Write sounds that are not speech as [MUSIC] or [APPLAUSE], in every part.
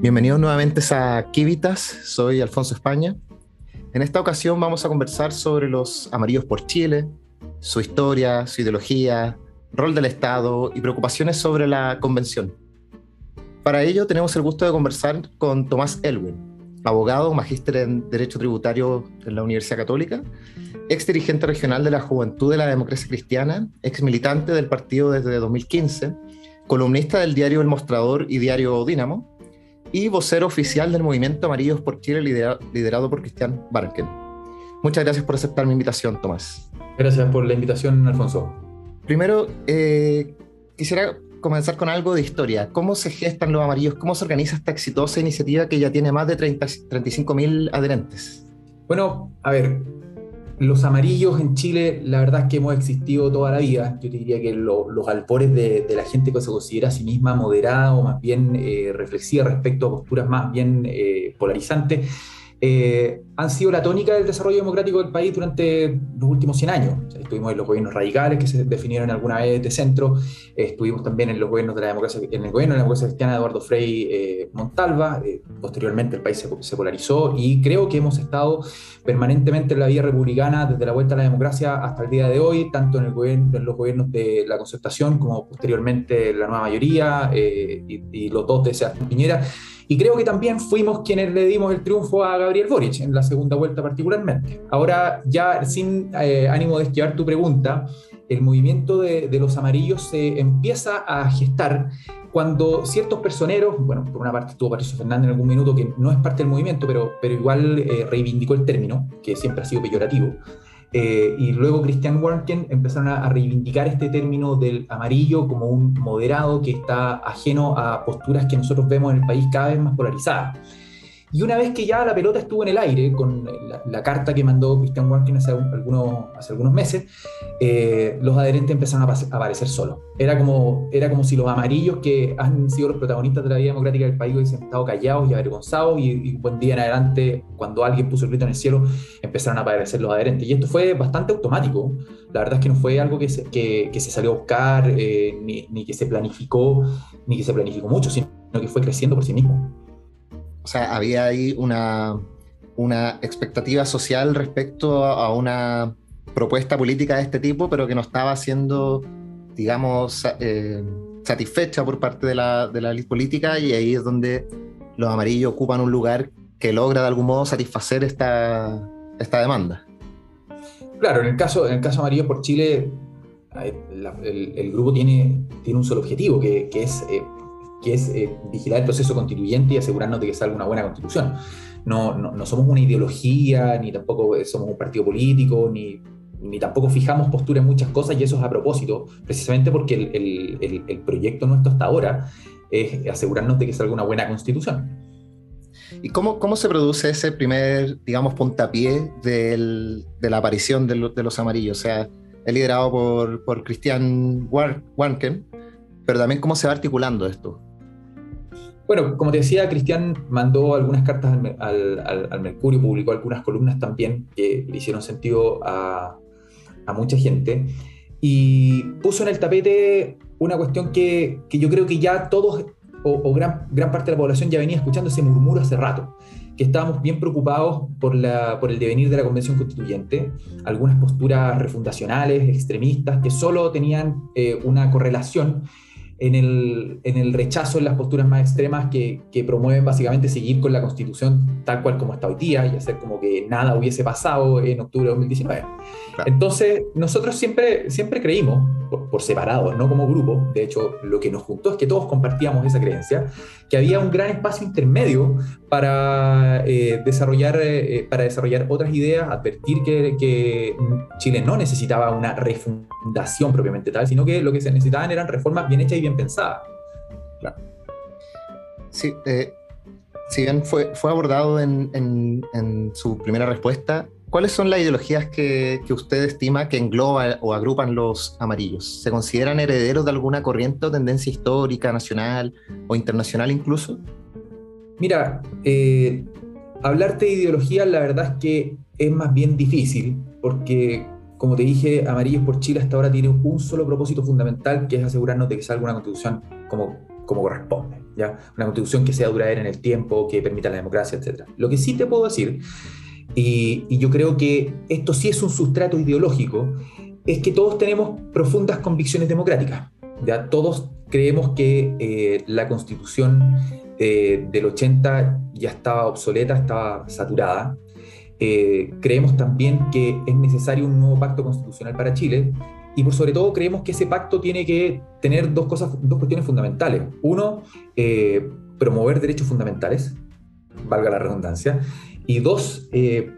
Bienvenidos nuevamente a Kivitas, soy Alfonso España. En esta ocasión vamos a conversar sobre los amarillos por Chile, su historia, su ideología, rol del Estado y preocupaciones sobre la convención. Para ello tenemos el gusto de conversar con Tomás Elwin, abogado, magíster en Derecho Tributario en la Universidad Católica, ex dirigente regional de la Juventud de la Democracia Cristiana, ex militante del partido desde 2015, columnista del diario El Mostrador y diario Dínamo, y vocero oficial del movimiento Amarillos por Chile liderado por Cristian Barken. Muchas gracias por aceptar mi invitación, Tomás. Gracias por la invitación, Alfonso. Primero, eh, quisiera comenzar con algo de historia. ¿Cómo se gestan los amarillos? ¿Cómo se organiza esta exitosa iniciativa que ya tiene más de 35 mil adherentes? Bueno, a ver, los amarillos en Chile, la verdad es que hemos existido toda la vida. Yo te diría que los alpores de, la gente que se considera a sí misma moderada o más bien eh, reflexiva respecto a posturas más bien eh, polarizantes eh, han sido la tónica del desarrollo democrático del país durante los últimos 100 años. estuvimos en los gobiernos radicales que se definieron alguna vez de centro, estuvimos también en los gobiernos de la democracia, en el gobierno de la democracia cristiana de Eduardo Frei eh, Montalva, eh, posteriormente el país se, polarizó y creo que hemos estado permanentemente en la vía republicana desde la vuelta a la democracia hasta el día de hoy, tanto en, el gobierno, en los gobiernos de la concertación como posteriormente la nueva mayoría y, y, los dos de Sebastián Piñera. Y creo que también fuimos quienes le dimos el triunfo a Gabriel Boric en la segunda vuelta particularmente. Ahora, ya sin eh, ánimo de esquivar tu pregunta, el movimiento de, los amarillos se empieza a gestar cuando ciertos personeros, bueno, por una parte estuvo Patricio Fernández en algún minuto que no es parte del movimiento, pero, pero igual eh, reivindicó el término, que siempre ha sido peyorativo, eh, y luego Christian Warnken empezaron a, reivindicar este término del amarillo como un moderado que está ajeno a posturas que nosotros vemos en el país cada vez más polarizadas. Y una vez que ya la pelota estuvo en el aire, con la, carta que mandó Christian Warkin hace, algunos, hace algunos meses, eh, los adherentes empezaron a, aparecer solos. Era como, era como si los amarillos que han sido los protagonistas de la vida democrática del país hubiesen estado callados y avergonzados, y, y buen día en adelante, cuando alguien puso el grito en el cielo, empezaron a aparecer los adherentes. Y esto fue bastante automático. La verdad es que no fue algo que se, que, que se salió a buscar, eh, ni, ni que se planificó, ni que se planificó mucho, sino que fue creciendo por sí mismo o sea, había ahí una, una expectativa social respecto a, una propuesta política de este tipo, pero que no estaba siendo, digamos, eh, satisfecha por parte de la, de la política y ahí es donde los amarillos ocupan un lugar que logra de algún modo satisfacer esta, esta demanda. Claro, en el caso, en el caso amarillo por Chile, el, grupo tiene, tiene un solo objetivo, que, que es eh, que es eh, vigilar el proceso constituyente y asegurarnos de que salga una buena constitución. No, no, somos una ideología, ni tampoco somos un partido político, ni, ni, tampoco fijamos postura en muchas cosas, y eso es a propósito, precisamente porque el, el, el, proyecto nuestro hasta ahora es asegurarnos de que salga una buena constitución. ¿Y cómo, cómo se produce ese primer, digamos, puntapié de la aparición de, de, los amarillos? O sea, es liderado por, por Christian Warnken, pero también cómo se va articulando esto. Bueno, como te decía, Cristian mandó algunas cartas al, Mercurio, publicó algunas columnas también que le hicieron sentido a, mucha gente y puso en el tapete una cuestión que, yo creo que ya todos o, gran, gran, parte de la población ya venía escuchando ese murmuro hace rato, que estábamos bien preocupados por, la, por el devenir de la Convención Constituyente, algunas posturas refundacionales, extremistas, que solo tenían eh, una correlación en el, en el, rechazo en las posturas más extremas que, que, promueven básicamente seguir con la constitución tal cual como está hoy día y hacer como que nada hubiese pasado en octubre de 2019. Entonces, nosotros siempre, siempre creímos, por, separado, no como grupo, de hecho, lo que nos juntó es que todos compartíamos esa creencia, que había un gran espacio intermedio para, eh, desarrollar, eh, para desarrollar otras ideas, advertir que, que Chile no necesitaba una refundación propiamente tal, sino que lo que se necesitaban eran reformas bien hechas y bien pensadas. Claro. Sí, eh, si bien fue, fue abordado en, en, en su primera respuesta, ¿Cuáles son las ideologías que, usted estima que engloban o agrupan los amarillos? ¿Se consideran herederos de alguna corriente o tendencia histórica, nacional o internacional incluso? Mira, eh, hablarte de ideología la verdad es que es más bien difícil porque, como te dije, Amarillos por Chile hasta ahora tiene un solo propósito fundamental que es asegurarnos de que salga una constitución como, como corresponde. ¿ya? Una constitución que sea duradera en el tiempo, que permita la democracia, etc. Lo que sí te puedo decir, y, y yo creo que esto sí es un sustrato ideológico, es que todos tenemos profundas convicciones democráticas. ¿ya? Todos creemos que eh, la constitución eh, del 80 ya estaba obsoleta, estaba saturada. Eh, creemos también que es necesario un nuevo pacto constitucional para Chile y por sobre todo creemos que ese pacto tiene que tener dos, cosas, dos cuestiones fundamentales. Uno, promover derechos fundamentales, valga la redundancia, y dos,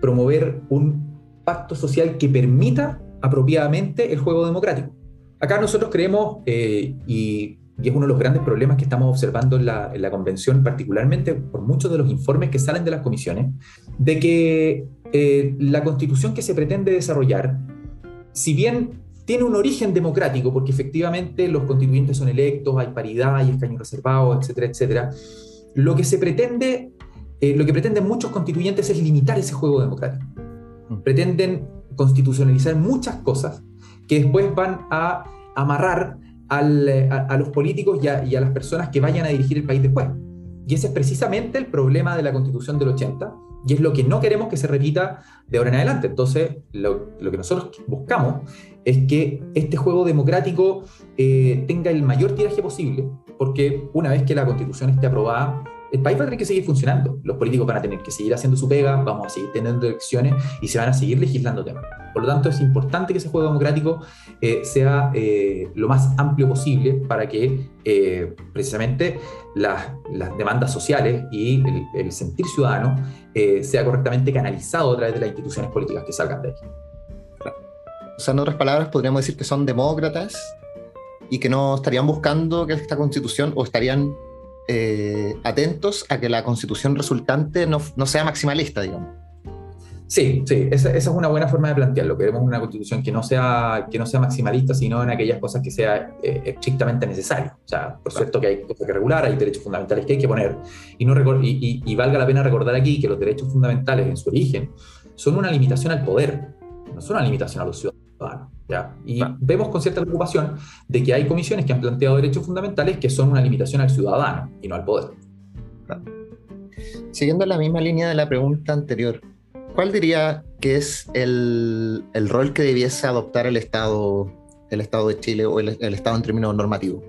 promover un pacto social que permita apropiadamente el juego democrático. Acá nosotros creemos, y y es uno de los grandes problemas que estamos observando en la, convención, particularmente por muchos de los informes que salen de las comisiones, de que eh, la constitución que se pretende desarrollar, si bien tiene un origen democrático, porque efectivamente los constituyentes son electos, hay paridad, hay escaños reservados, etcétera, etcétera, lo que se pretende, eh, lo que pretenden muchos constituyentes es limitar ese juego democrático. Mm. Pretenden constitucionalizar muchas cosas que después van a amarrar eh, a, los políticos y a, las personas que vayan a dirigir el país después. Y ese es precisamente el problema de la constitución del 80 y es lo que no queremos que se repita de ahora en adelante. Entonces, lo, que nosotros buscamos es que este juego democrático eh, tenga el mayor tiraje posible, porque una vez que la constitución esté aprobada, el país va a tener que seguir funcionando. Los políticos van a tener que seguir haciendo su pega, vamos a seguir teniendo elecciones y se van a seguir legislando temas. Por lo tanto, es importante que ese juego democrático eh, sea eh, lo más amplio posible para que eh, precisamente las, demandas sociales y el, sentir ciudadano sea correctamente canalizado a través de las instituciones políticas que salgan de ahí. O otras palabras, podríamos decir que son demócratas y que no estarían buscando que esta constitución o estarían eh, atentos a que la constitución resultante no, sea maximalista, digamos. Sí, sí, esa, es una buena forma de plantearlo. Queremos una constitución que no sea, que no sea maximalista, sino en aquellas cosas que sea eh, estrictamente necesario. O sea, por cierto que hay cosas que regular, hay derechos fundamentales que hay que poner. Y, no y, y valga la pena recordar aquí que los derechos fundamentales en su origen son una limitación al poder, no son una limitación a los ciudadanos. ¿Ya? Y vemos con cierta preocupación de que hay comisiones que han planteado derechos fundamentales que son una limitación al ciudadano y no al poder. Siguiendo la misma línea de la pregunta anterior, ¿cuál diría que es el, el rol que debiese adoptar el Estado, el Estado de Chile o el, el Estado en términos normativos?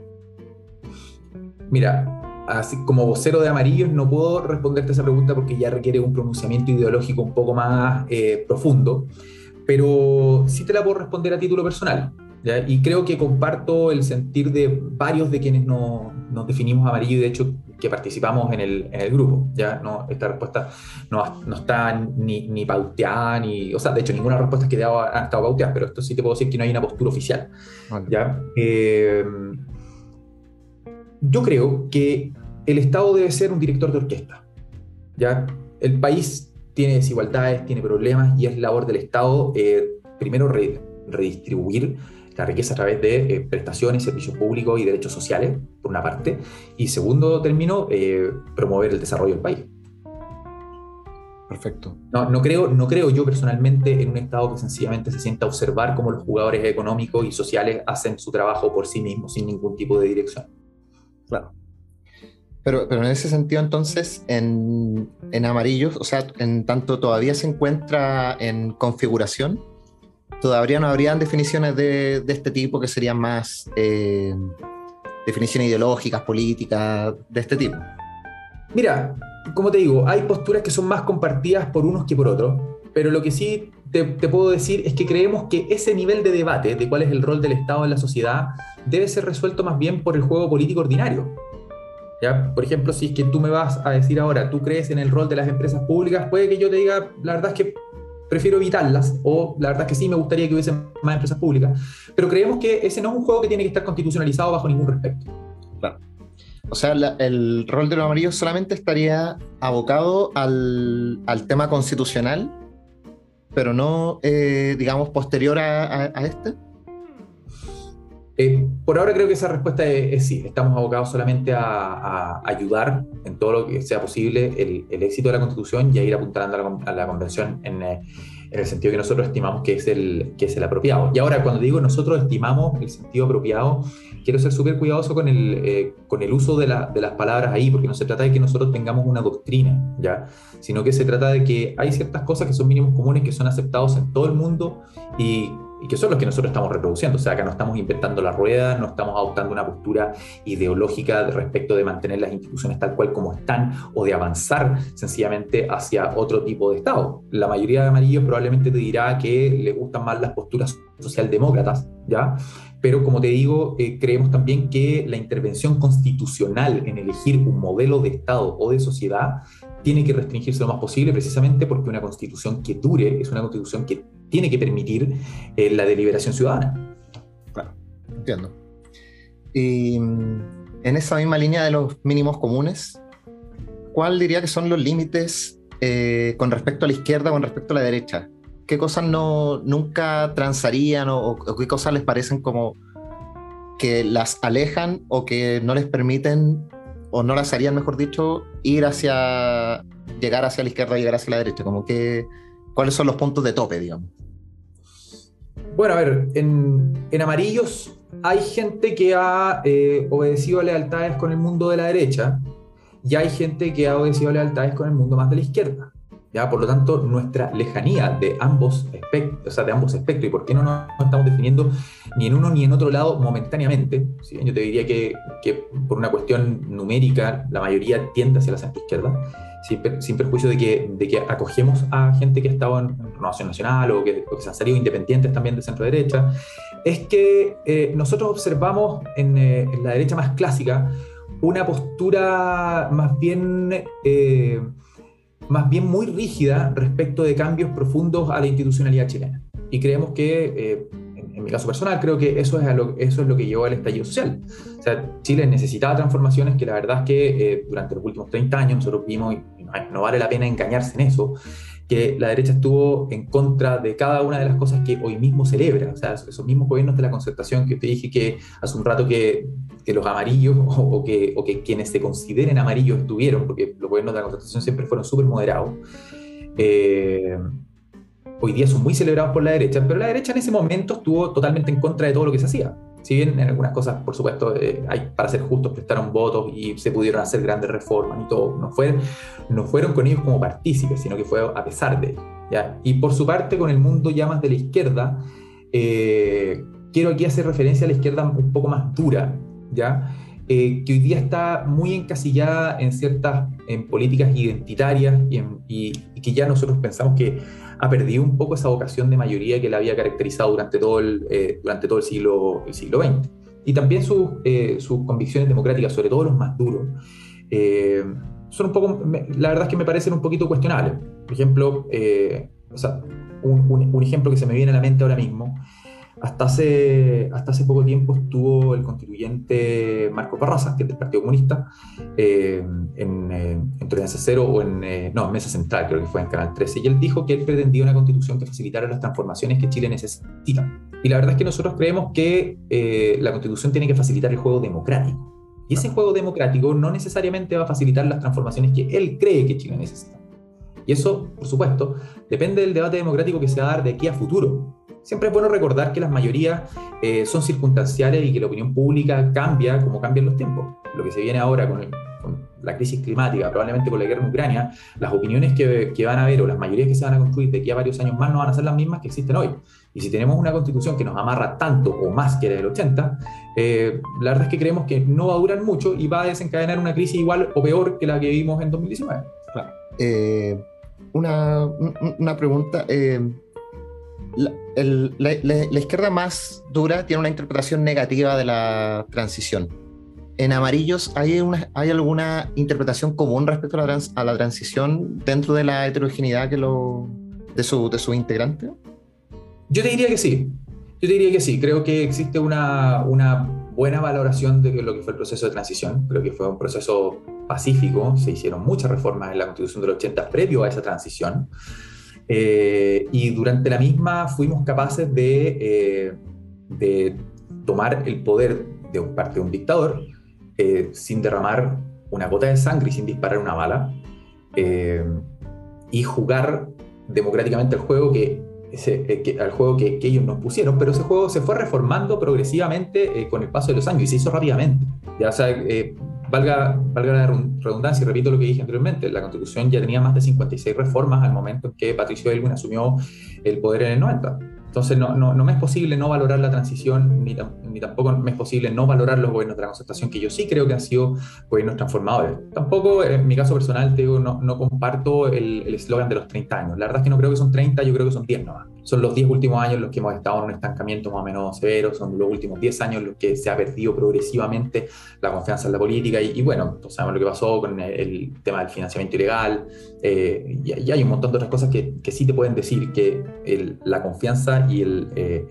Mira, así como vocero de amarillos no puedo responderte esa pregunta porque ya requiere un pronunciamiento ideológico un poco más eh, profundo pero sí te la puedo responder a título personal. Y creo que comparto el sentir de varios de quienes nos, nos definimos amarillo y de hecho que participamos en el, en el grupo. ¿ya? No, esta respuesta no, no está ni, ni, pauteada, ni, o sea, de hecho ninguna respuesta que he dado ha estado pauteada, pero esto sí te puedo decir que no hay una postura oficial. ¿ya? Eh, yo creo que el Estado debe ser un director de orquesta. ¿ya? El país tiene desigualdades, tiene problemas y es labor del Estado eh, primero redistribuir la riqueza a través de eh, prestaciones, servicios públicos y derechos sociales, por una parte, y segundo término, eh, promover el desarrollo del país. Perfecto. No, no, creo, no creo yo personalmente en un Estado que sencillamente se sienta a observar cómo los jugadores económicos y sociales hacen su trabajo por sí mismos sin ningún tipo de dirección. Claro. Pero, pero en ese sentido, entonces, en, en amarillos, o sea, en tanto todavía se encuentra en configuración, todavía no habrían definiciones de, de este tipo que serían más eh, definiciones ideológicas, políticas, de este tipo. Mira, como te digo, hay posturas que son más compartidas por unos que por otros, pero lo que sí te, te, puedo decir es que creemos que ese nivel de debate de cuál es el rol del Estado en la sociedad debe ser resuelto más bien por el juego político ordinario. Por ejemplo, si es que tú me vas a decir ahora, tú crees en el rol de las empresas públicas, puede que yo te diga, la verdad es que prefiero evitarlas, o la verdad es que sí me gustaría que hubiese más empresas públicas, pero creemos que ese no es un juego que tiene que estar constitucionalizado bajo ningún respecto. Claro. O sea, el rol de los amarillos solamente estaría abocado al, al tema constitucional, pero no, eh, digamos, posterior a este. Eh, por ahora creo que esa respuesta es, sí, estamos abocados solamente a, ayudar en todo lo que sea posible el, éxito de la Constitución y a ir apuntando a la, convención en, eh, en el sentido que nosotros estimamos que es, el, que es el apropiado. Y ahora, cuando digo nosotros estimamos el sentido apropiado, quiero ser súper cuidadoso con el, eh, con el uso de, la, de, las palabras ahí, porque no se trata de que nosotros tengamos una doctrina, ¿ya? sino que se trata de que hay ciertas cosas que son mínimos comunes que son aceptados en todo el mundo y y que son los que nosotros estamos reproduciendo. O sea, que no estamos inventando la rueda, no estamos adoptando una postura ideológica respecto de mantener las instituciones tal cual como están o de avanzar sencillamente hacia otro tipo de Estado. La mayoría de amarillos probablemente te dirá que le gustan más las posturas socialdemócratas, ¿ya? Pero como te digo, eh, creemos también que la intervención constitucional en elegir un modelo de Estado o de sociedad tiene que restringirse lo más posible precisamente porque una constitución que dure es una constitución que tiene que permitir eh, la deliberación ciudadana. Claro, entiendo. Y mm, en esa misma línea de los mínimos comunes, ¿cuál diría que son los límites eh, con respecto a la izquierda, con respecto a la derecha? ¿Qué cosas no, nunca transarían o, qué cosas les parecen como que las alejan o que no les permiten o no las harían, mejor dicho, ir hacia, llegar hacia la izquierda, llegar hacia la derecha? Como que, ¿cuáles son los puntos de tope, digamos? Bueno, a ver, en, amarillos hay gente que ha eh, obedecido lealtades con el mundo de la derecha y hay gente que ha obedecido lealtades con el mundo más de la izquierda. ¿ya? Por lo tanto, nuestra lejanía de ambos, espectros, o sea, de ambos espectros, y por qué no nos estamos definiendo ni en uno ni en otro lado momentáneamente, ¿sí? yo te diría que, que, por una cuestión numérica la mayoría tiende hacia la centro izquierda, sin, perjuicio de que, de que acogemos a gente que ha estado en, Renovación Nacional o que, se han salido independientes también de centro derecha, es que eh, nosotros observamos en, eh, en, la derecha más clásica una postura más bien, eh, más bien muy rígida respecto de cambios profundos a la institucionalidad chilena. Y creemos que en mi caso personal, creo que eso es, lo, eso es lo que llevó al estallido social. O sea, Chile necesitaba transformaciones que la verdad es que eh, durante los últimos 30 años nosotros vimos, no, vale la pena engañarse en eso, que la derecha estuvo en contra de cada una de las cosas que hoy mismo celebra. O sea, esos mismos gobiernos de la concertación que te dije que hace un rato que, que los amarillos [LAUGHS] o, que, o que quienes se consideren amarillos estuvieron, porque los gobiernos de la concertación siempre fueron súper moderados. Eh, hoy día son muy celebrados por la derecha, pero la derecha en ese momento estuvo totalmente en contra de todo lo que se hacía. Si bien en algunas cosas, por supuesto, eh, hay, para ser justos, prestaron votos y se pudieron hacer grandes reformas y todo, no, fue, no fueron con ellos como partícipes, sino que fue a pesar de ellos. ¿ya? Y por su parte, con el mundo ya más de la izquierda, eh, quiero aquí hacer referencia a la izquierda un poco más dura, ¿ya? Eh, que hoy día está muy encasillada en ciertas en políticas identitarias y, y, que ya nosotros pensamos que ha perdido un poco esa vocación de mayoría que la había caracterizado durante todo el, eh, durante todo el siglo, el siglo XX. Y también sus, eh, sus convicciones democráticas, sobre todo los más duros, eh, son un poco, la verdad es que me parecen un poquito cuestionables. Por ejemplo, o sea, un, un, un ejemplo que se me viene a la mente ahora mismo hasta hace, hasta hace poco tiempo estuvo el constituyente Marco Parraza, que es del Partido Comunista, eh, en, eh, en Tolerancia Cero o en, eh, no, Mesa Central, creo que fue en Canal 13, y él dijo que él pretendía una constitución que facilitara las transformaciones que Chile necesita. Y la verdad es que nosotros creemos que la constitución tiene que facilitar el juego democrático. Y ese juego democrático no necesariamente va a facilitar las transformaciones que él cree que Chile necesita. Y eso, por supuesto, depende del debate democrático que se va a dar de aquí a futuro. Siempre es bueno recordar que las mayorías eh, son circunstanciales y que la opinión pública cambia como cambian los tiempos. Lo que se viene ahora con, la crisis climática, probablemente con la guerra en Ucrania, las opiniones que, van a haber o las mayorías que se van a construir de aquí a varios años más no van a ser las mismas que existen hoy. Y si tenemos una constitución que nos amarra tanto o más que la del 80, eh, la verdad es que creemos que no va a durar mucho y va a desencadenar una crisis igual o peor que la que vivimos en 2019. Claro. Eh, una, una, pregunta la, izquierda más dura tiene una interpretación negativa de la transición. En amarillos, ¿hay, una, ¿hay alguna interpretación común respecto a la, a la transición dentro de la heterogeneidad que lo, de su, de su integrante? Yo te diría que sí. Yo te diría que sí. Creo que existe una, una buena valoración de lo que fue el proceso de transición. Creo que fue un proceso pacífico. Se hicieron muchas reformas en la Constitución del 80 previo a esa transición. Eh, y durante la misma fuimos capaces de, eh, de tomar el poder de parte de un dictador eh, sin derramar una gota de sangre y sin disparar una bala y jugar democráticamente el juego que ese, al juego que, ellos nos pusieron, pero ese juego se fue reformando progresivamente con el paso de los años y se hizo rápidamente. Ya, o sea, valga, valga la redundancia repito lo que dije anteriormente, la Constitución ya tenía más de 56 reformas al momento en que Patricio Elwin asumió el poder en el 90. Entonces no, no, no, me es posible no valorar la transición, ni, ni, tampoco me es posible no valorar los gobiernos de la concertación, que yo sí creo que han sido gobiernos transformadores. Tampoco, en mi caso personal, te digo, no, no comparto el eslogan de los 30 años. La verdad es que no creo que son 30, yo creo que son 10 nomás. Son los 10 últimos años los que hemos estado en un estancamiento más o menos severo, son los últimos 10 años los que se ha perdido progresivamente la confianza en la política y, bueno, pues sabemos lo que pasó con el, tema del financiamiento ilegal eh, y, hay un montón de otras cosas que, que sí te pueden decir que la confianza y el, eh,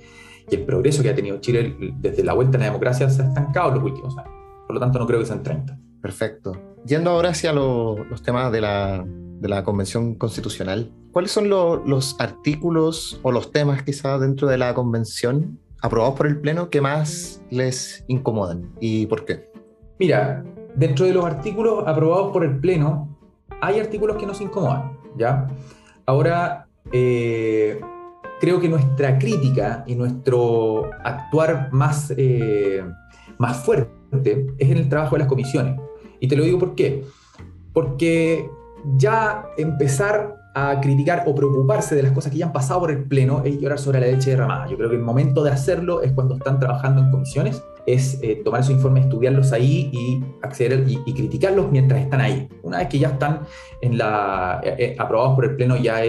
y el progreso que ha tenido Chile desde la vuelta a la democracia se ha estancado en los últimos años. Por lo tanto, no creo que sean 30. Perfecto. Yendo ahora hacia los temas de la, de la, Convención Constitucional, ¿cuáles son los artículos o los temas quizás dentro de la Convención aprobados por el Pleno que más les incomodan y por qué? Mira, dentro de los artículos aprobados por el Pleno hay artículos que nos incomodan, ¿ya? Ahora, eh, creo que nuestra crítica y nuestro actuar más, eh, más fuerte es en el trabajo de las comisiones. Y te lo digo por qué. Porque ya empezar a criticar o preocuparse de las cosas que ya han pasado por el Pleno es llorar sobre la leche derramada. Yo creo que el momento de hacerlo es cuando están trabajando en comisiones, es eh, tomar esos informes, estudiarlos ahí y acceder y, criticarlos mientras están ahí. Una vez que ya están en la, eh, aprobados por el Pleno, ya,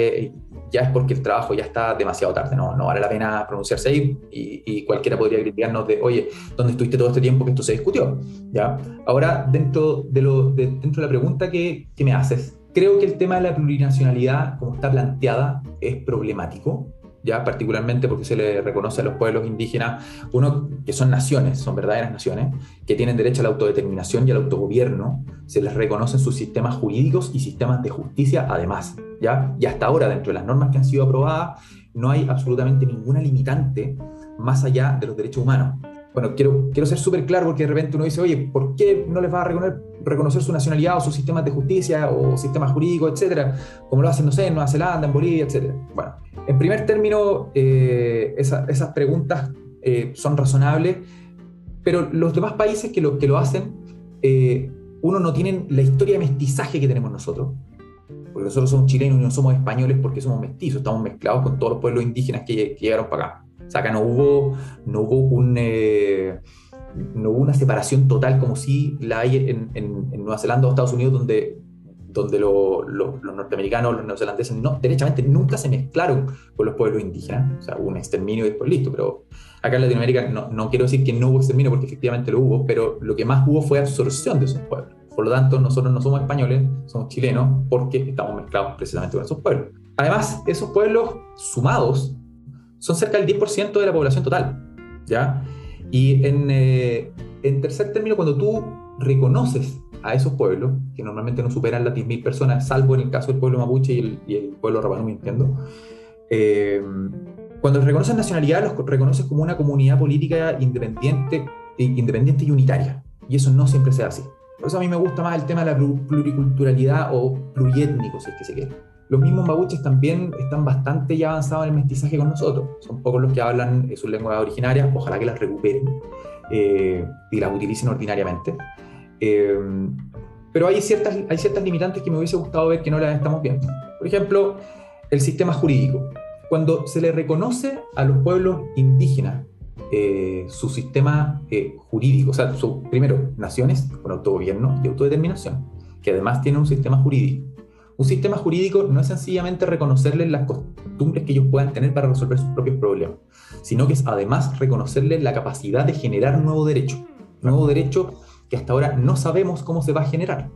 ya es porque el trabajo ya está demasiado tarde, no, no vale la pena pronunciarse ahí y, cualquiera podría criticarnos de, oye, ¿dónde estuviste todo este tiempo que esto se discutió? ¿Ya? Ahora, dentro de, lo, dentro de la pregunta que, que me haces, creo que el tema de la plurinacionalidad, como está planteada, es problemático ya particularmente porque se le reconoce a los pueblos indígenas, uno, que son naciones, son verdaderas naciones, que tienen derecho a la autodeterminación y al autogobierno, se les reconocen sus sistemas jurídicos y sistemas de justicia además, ¿ya? Y hasta ahora, dentro de las normas que han sido aprobadas, no hay absolutamente ninguna limitante más allá de los derechos humanos bueno, quiero, quiero ser súper claro porque de repente uno dice, oye, ¿por qué no les va a reconocer, su nacionalidad o sus sistemas de justicia o sistemas jurídicos, etcétera? Como lo hacen, no sé, en Nueva Zelanda, en Bolivia, etcétera. Bueno, en primer término, eh, esas preguntas eh, son razonables, pero los demás países que lo, que lo hacen, eh, uno no tienen la historia de mestizaje que tenemos nosotros. Porque nosotros somos chilenos y no somos españoles porque somos mestizos, estamos mezclados con todos los pueblos indígenas que llegaron para acá. O sea, acá no hubo, no hubo, eh, una separación total como si la hay en, Nueva Zelanda o Estados Unidos, donde, donde los norteamericanos, los neozelandeses, no, derechamente nunca se mezclaron con los pueblos indígenas. O sea, hubo un exterminio y después listo. Pero acá en Latinoamérica no, no quiero decir que no hubo exterminio, porque efectivamente lo hubo, pero lo que más hubo fue absorción de esos pueblos. Por lo tanto, nosotros no somos españoles, somos chilenos, porque estamos mezclados precisamente con esos pueblos. Además, esos pueblos sumados son cerca del 10% de la población total. ¿ya? Y en, eh, en tercer término, cuando tú reconoces a esos pueblos, que normalmente no superan las 10.000 personas, salvo en el caso del pueblo mapuche y el, y el pueblo rapanui, entiendo, eh, cuando reconoces nacionalidad, los reconoces como una comunidad política independiente, independiente y unitaria. Y eso no siempre se hace así. Por eso a mí me gusta más el tema de la pluriculturalidad o pluriétnico, si es que se quiere. Los mismos mapuches también están bastante ya avanzados en el mestizaje con nosotros. Son pocos los que hablan sus lenguas originarias, ojalá que las recuperen eh, y las utilicen ordinariamente. Eh, pero hay ciertas, hay ciertas limitantes que me hubiese gustado ver que no las estamos viendo. Por ejemplo, el sistema jurídico. Cuando se le reconoce a los pueblos indígenas eh, su sistema jurídico, o sea, primero, naciones con autogobierno y autodeterminación, que además tienen un sistema jurídico un sistema jurídico no es sencillamente reconocerles las costumbres que ellos puedan tener para resolver sus propios problemas, sino que es además reconocerles la capacidad de generar nuevo derecho, nuevo derecho que hasta ahora no sabemos cómo se va a generar.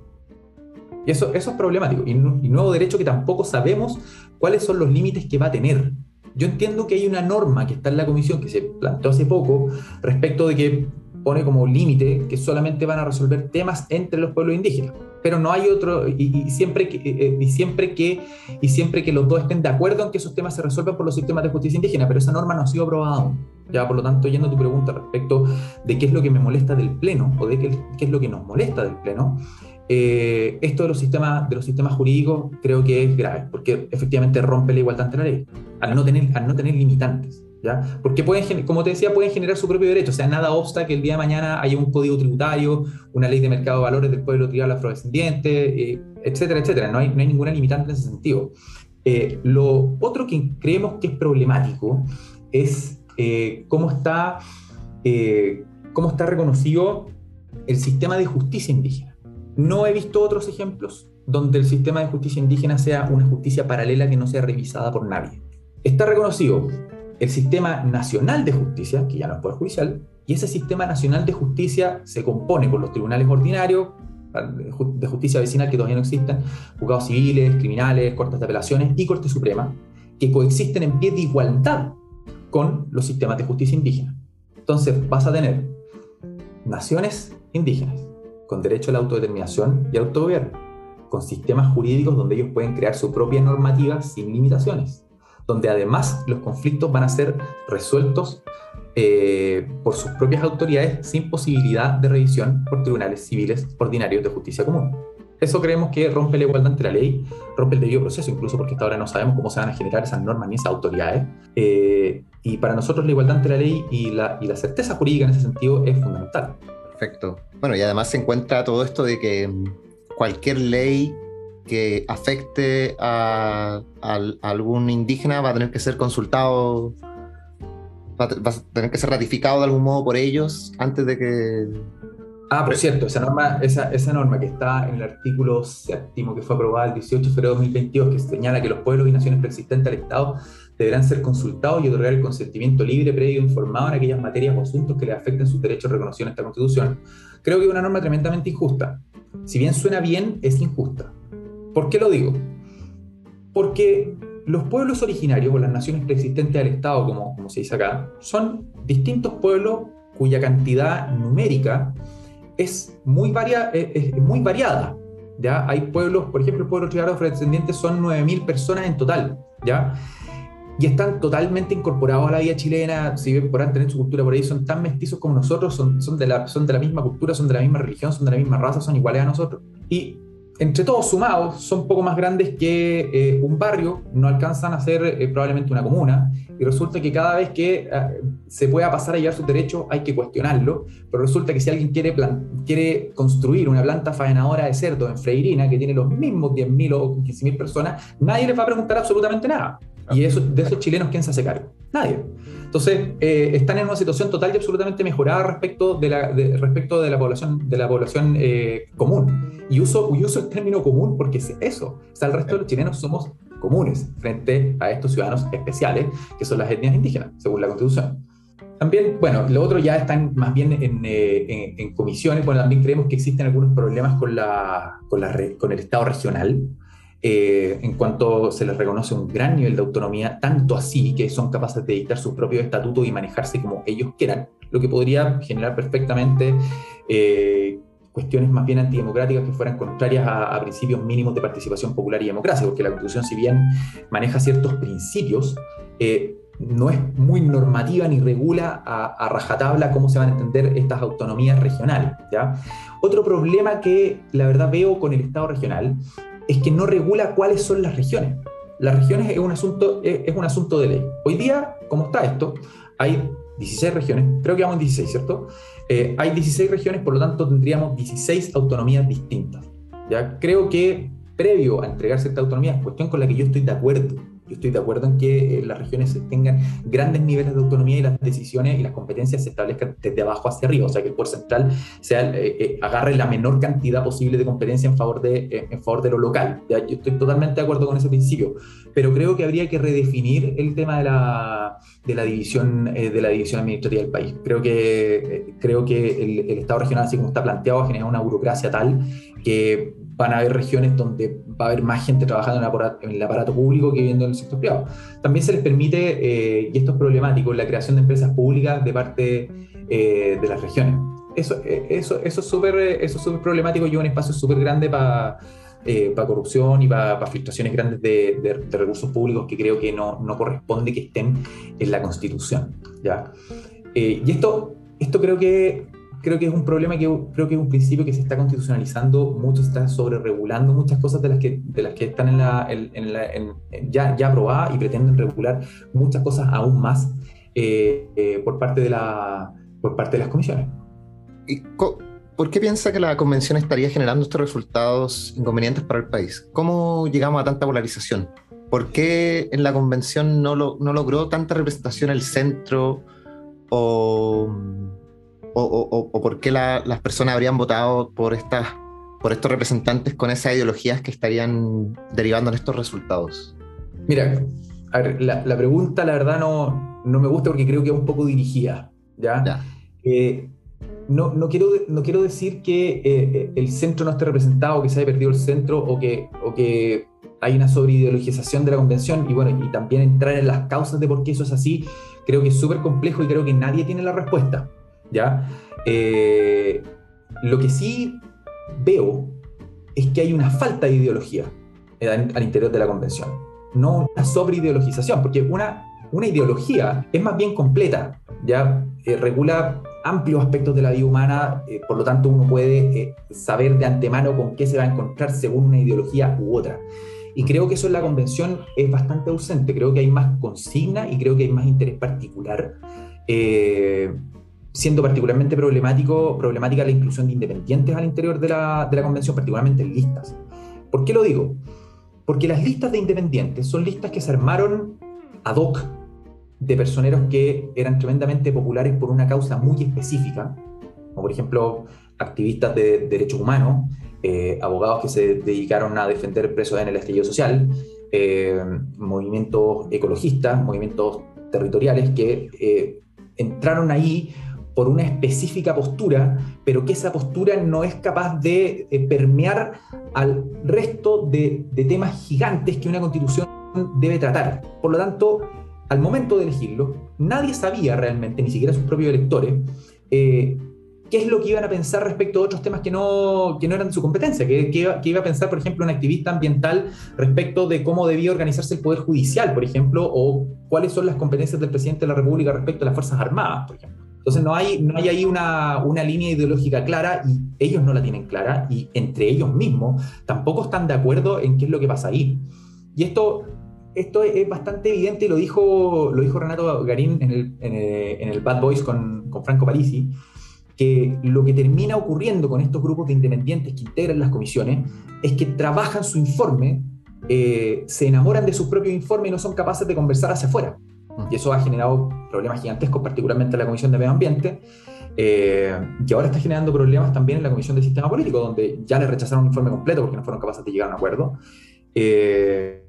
Y eso, es problemático. Y nuevo derecho que tampoco sabemos cuáles son los límites que va a tener. Yo entiendo que hay una norma que está en la comisión que se planteó hace poco respecto de que pone como límite que solamente van a resolver temas entre los pueblos indígenas pero no hay otro, y, siempre que, eh, eh, y, siempre que, y siempre que los dos estén de acuerdo en que esos temas se resuelvan por los sistemas de justicia indígena, pero esa norma no ha sido aprobada aún. Ya, por lo tanto, yendo a tu pregunta respecto de qué es lo que me molesta del Pleno, o de qué, qué es lo que nos molesta del Pleno, eh, esto de los, sistemas, de los sistemas jurídicos creo que es grave, porque efectivamente rompe la igualdad ante la ley, al no tener, al no tener limitantes. ¿Ya? Porque pueden, como te decía, pueden generar su propio derecho. O sea, nada obsta que el día de mañana haya un código tributario, una ley de mercado de valores del pueblo tribal afrodescendiente, eh, etcétera, etcétera. No hay, no hay ninguna limitante en ese sentido. Eh, lo otro que creemos que es problemático es cómo, está, cómo está reconocido el sistema de justicia indígena. No he visto otros ejemplos donde el sistema de justicia indígena sea una justicia paralela que no sea revisada por nadie. Está reconocido el sistema nacional de justicia, que ya no es poder judicial, y ese sistema nacional de justicia se compone por los tribunales ordinarios, de justicia vecinal que todavía no existen, juzgados civiles, criminales, cortes de apelaciones y Corte Suprema, que coexisten en pie de igualdad con los sistemas de justicia indígena. Entonces vas a tener naciones indígenas, con derecho a la autodeterminación y autogobierno, con sistemas jurídicos donde ellos pueden crear su propia normativa sin limitaciones, donde además los conflictos van a ser resueltos eh, por sus propias autoridades sin posibilidad de revisión por tribunales civiles ordinarios de justicia común. Eso creemos que rompe la igualdad ante la ley, rompe el debido proceso, incluso porque hasta ahora no sabemos cómo se van a generar esas normas ni esas autoridades. Eh, y para nosotros la igualdad ante la ley y la, y la certeza jurídica en ese sentido es fundamental. Perfecto. Bueno, y además se encuentra todo esto de que mm, cualquier ley que afecte a, algún indígena va a tener que ser consultado, va a, tener que ser ratificado de algún modo por ellos antes de que... Ah, por cierto, esa norma, esa, norma que está en el artículo séptimo que fue aprobado el 18 de febrero de 2022, que señala que los pueblos y naciones preexistentes al Estado deberán ser consultados y otorgar el consentimiento libre, previo e informado en aquellas materias o asuntos que les afecten sus derechos reconocidos en esta Constitución. Creo que es una norma tremendamente injusta. Si bien suena bien, es injusta. ¿Por qué lo digo? Porque los pueblos originarios o las naciones preexistentes del Estado, como, como se dice acá, son distintos pueblos cuya cantidad numérica es muy, varia, es, muy variada. ¿ya? Hay pueblos, por ejemplo, el pueblo tribal afrodescendiente son 9.000 personas en total. ¿ya? Y están totalmente incorporados a la vida chilena, si bien podrán tener su cultura por ahí, son tan mestizos como nosotros, son, son, de la, son de la misma cultura, son de la misma religión, son de la misma raza, son iguales a nosotros. Y entre todos sumados, son poco más grandes que eh, un barrio, no alcanzan a ser eh, probablemente una comuna, y resulta que cada vez que eh, se pueda pasar a llevar sus derechos hay que cuestionarlo, pero resulta que si alguien quiere, quiere construir una planta faenadora de cerdo en Freirina, que tiene los mismos 10.000 o 15.000 personas, nadie les va a preguntar absolutamente nada. Y eso, de esos chilenos, ¿quién se hace cargo? Nadie. Entonces, eh, están en una situación total y absolutamente mejorada respecto de la, respecto de la población, de la población eh, común. Y uso, y uso el término común porque es eso. O sea, el resto de los chilenos somos comunes frente a estos ciudadanos especiales, que son las etnias indígenas, según la Constitución. También, bueno, lo otro ya están más bien en, eh, en, comisiones, bueno, también creemos que existen algunos problemas con, la, con, la, con el Estado regional. Eh, en cuanto se les reconoce un gran nivel de autonomía, tanto así que son capaces de dictar sus propios estatutos y manejarse como ellos quieran, lo que podría generar perfectamente eh, cuestiones más bien antidemocráticas que fueran contrarias a, principios mínimos de participación popular y democracia, porque la Constitución, si bien maneja ciertos principios, eh, no es muy normativa ni regula a, rajatabla cómo se van a entender estas autonomías regionales. ¿ya? Otro problema que la verdad veo con el Estado regional es que no regula cuáles son las regiones. Las regiones es un asunto, es, un asunto de ley. Hoy día, como está esto, hay 16 regiones, creo que vamos en 16, ¿cierto? Eh, hay 16 regiones, por lo tanto tendríamos 16 autonomías distintas. ¿ya? Creo que previo a entregarse esta autonomía, cuestión con la que yo estoy de acuerdo, yo estoy de acuerdo en que eh, las regiones tengan grandes niveles de autonomía y las decisiones y las competencias se establezcan desde abajo hacia arriba, o sea que el poder central sea, eh, eh, agarre la menor cantidad posible de competencia en favor de, en favor de lo local. Yo estoy totalmente de acuerdo con ese principio, pero creo que habría que redefinir el tema de la, de la, división, de la división administrativa del país. Creo que, creo que el, el Estado regional, así como está planteado, ha generado una burocracia tal que van a haber regiones donde va a haber más gente trabajando en el aparato, público que viviendo en el sector privado. También se les permite, eh, y esto es problemático, la creación de empresas públicas de parte eh, de las regiones. Eso, eh, eso, eso es súper eso es problemático y un espacio súper grande para para corrupción y para filtraciones grandes de, de, recursos públicos que creo que no, no, corresponde que estén en la Constitución. ¿ya? y esto, esto creo que creo que es un problema que creo que es un principio que se está constitucionalizando, mucho se está sobre regulando muchas cosas de las que, de las que están en la, en, la en, ya, ya aprobadas y pretenden regular muchas cosas aún más eh, eh, por, parte de la, por parte de las comisiones. ¿Y ¿Por qué piensa que la convención estaría generando estos resultados inconvenientes para el país? ¿Cómo llegamos a tanta polarización? ¿Por qué en la convención no, no logró tanta representación el centro? ¿O, o, por qué las personas habrían votado por, estas, por estos representantes con esas ideologías que estarían derivando en estos resultados? Mira, la, pregunta la verdad no, no me gusta porque creo que es un poco dirigida. ¿ya? ya. Eh, no, no, quiero, no quiero decir que eh, eh, el centro no esté representado, que se haya perdido el centro o que, o que hay una sobreideologización de la convención y bueno, y también entrar en las causas de por qué eso es así, creo que es súper complejo y creo que nadie tiene la respuesta, ¿ya? Eh, lo que sí veo es que hay una falta de ideología al interior de la convención, no una sobreideologización, porque una, una ideología es más bien completa, ¿ya? regula amplios aspectos de la vida humana, eh, por lo tanto uno puede eh, saber de antemano con qué se va a encontrar según una ideología u otra. Y creo que eso en la convención es bastante ausente, creo que hay más consigna y creo que hay más interés particular, eh, siendo particularmente problemático, problemática la inclusión de independientes al interior de la, de la convención, particularmente en listas. ¿Por qué lo digo? Porque las listas de independientes son listas que se armaron ad hoc de personeros que eran tremendamente populares por una causa muy específica, como por ejemplo activistas de derechos humanos, eh, abogados que se dedicaron a defender presos en el estallido social, eh, movimientos ecologistas, movimientos territoriales que eh, entraron ahí por una específica postura, pero que esa postura no es capaz de permear al resto de, temas gigantes que una constitución debe tratar. Por lo tanto, al momento de elegirlo, nadie sabía realmente, ni siquiera sus propios electores, eh, qué es lo que iban a pensar respecto a otros temas que no, que no eran de su competencia, que, iba, a pensar, por ejemplo, un activista ambiental respecto de cómo debía organizarse el Poder Judicial, por ejemplo, o cuáles son las competencias del presidente de la República respecto a las Fuerzas Armadas, por ejemplo. Entonces no hay, no hay ahí una, una línea ideológica clara y ellos no la tienen clara y entre ellos mismos tampoco están de acuerdo en qué es lo que pasa ahí. Y esto esto es bastante evidente y lo dijo, lo dijo Renato Garín en el, en el, Bad Boys con, con, Franco Parisi, que lo que termina ocurriendo con estos grupos de independientes que integran las comisiones es que trabajan su informe, eh, se enamoran de su propio informe y no son capaces de conversar hacia afuera. Y eso ha generado problemas gigantescos, particularmente en la Comisión de Medio Ambiente, eh, y ahora está generando problemas también en la Comisión de Sistema Político, donde ya le rechazaron un informe completo porque no fueron capaces de llegar a un acuerdo. Eh,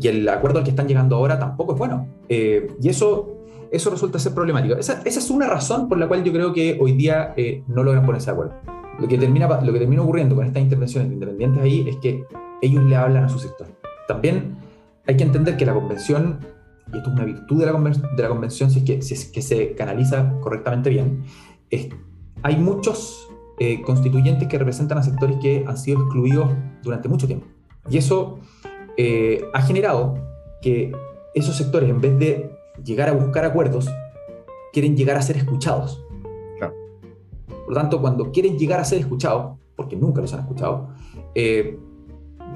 y el acuerdo al que están llegando ahora tampoco es bueno. Eh, y eso, eso resulta ser problemático. Esa, esa, es una razón por la cual yo creo que hoy día eh, no logran ponerse de acuerdo. Lo que, termina, lo que termina ocurriendo con estas intervenciones independientes ahí es que ellos le hablan a su sector. También hay que entender que la convención, y esto es una virtud de la, de la convención si es, que, si es que se canaliza correctamente bien, es, hay muchos constituyentes que representan a sectores que han sido excluidos durante mucho tiempo. Y eso eh, ha generado que esos sectores, en vez de llegar a buscar acuerdos, quieren llegar a ser escuchados. Por lo tanto, cuando quieren llegar a ser escuchados, porque nunca los han escuchado, eh,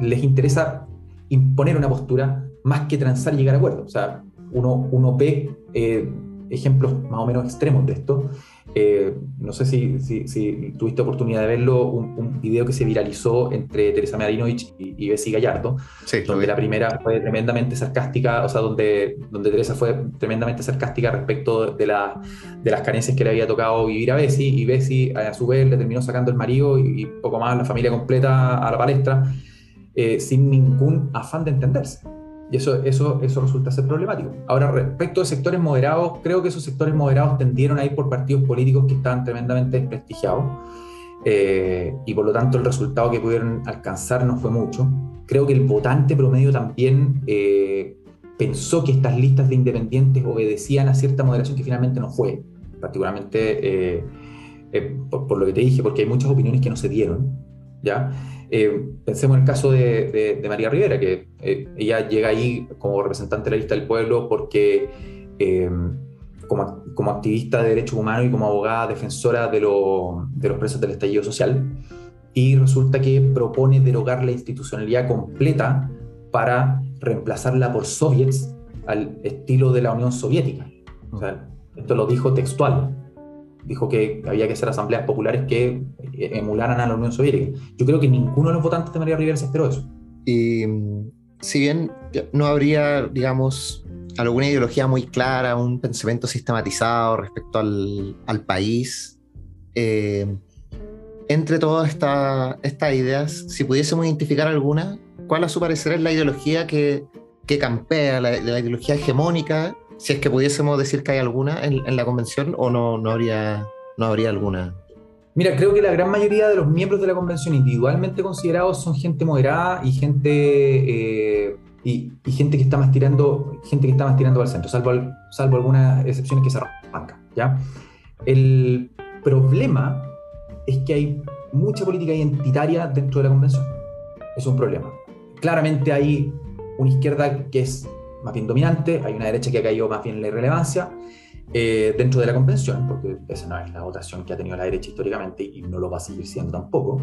les interesa imponer una postura más que transar y llegar a acuerdos. O sea, uno, uno ve eh, ejemplos más o menos extremos de esto. Eh, no sé si, si, tuviste oportunidad de verlo, un, video que se viralizó entre Teresa Marinovich y, y Bessie Gallardo, donde la primera fue tremendamente sarcástica, o sea, donde, donde Teresa fue tremendamente sarcástica respecto de, la, de las carencias que le había tocado vivir a Bessie, y Bessie a su vez le terminó sacando el marido y, poco más la familia completa a la palestra, eh, sin ningún afán de entenderse. Y eso, eso, eso resulta ser problemático. Ahora, respecto a sectores moderados, creo que esos sectores moderados tendieron a ir por partidos políticos que estaban tremendamente desprestigiados. Eh, y por lo tanto el resultado que pudieron alcanzar no fue mucho. Creo que el votante promedio también eh, pensó que estas listas de independientes obedecían a cierta moderación que finalmente no fue, particularmente eh, por, por, lo que te dije, porque hay muchas opiniones que no se dieron. ¿ya? Eh, pensemos en el caso de, María Rivera, que eh, ella llega ahí como representante de la lista del pueblo porque eh, como, activista de derechos humanos y como abogada defensora de, los presos del estallido social, y resulta que propone derogar la institucionalidad completa para reemplazarla por soviets al estilo de la Unión Soviética. Esto lo dijo textual. Dijo que había que hacer asambleas populares que emularan a la Unión Soviética. Yo creo que ninguno de los votantes de María Rivera se esperó eso. Y si bien no habría, digamos, alguna ideología muy clara, un pensamiento sistematizado respecto al, al país, eh, entre todas estas ideas, si pudiésemos identificar alguna, ¿cuál a su parecer es la ideología que, que campea, la, la, ideología hegemónica? Si es que pudiésemos decir que hay alguna en, en la convención o no, no, habría, no habría alguna. Mira, creo que la gran mayoría de los miembros de la convención individualmente considerados son gente moderada y gente eh, y, y, gente que está más tirando, gente que está más tirando al centro, salvo, salvo algunas excepciones que se arrancan. ¿ya? El problema es que hay mucha política identitaria dentro de la convención. Es un problema. Claramente hay una izquierda que es más bien dominante, hay una derecha que ha caído más bien en la irrelevancia eh, dentro de la convención, porque esa no es la votación que ha tenido la derecha históricamente y no lo va a seguir siendo tampoco.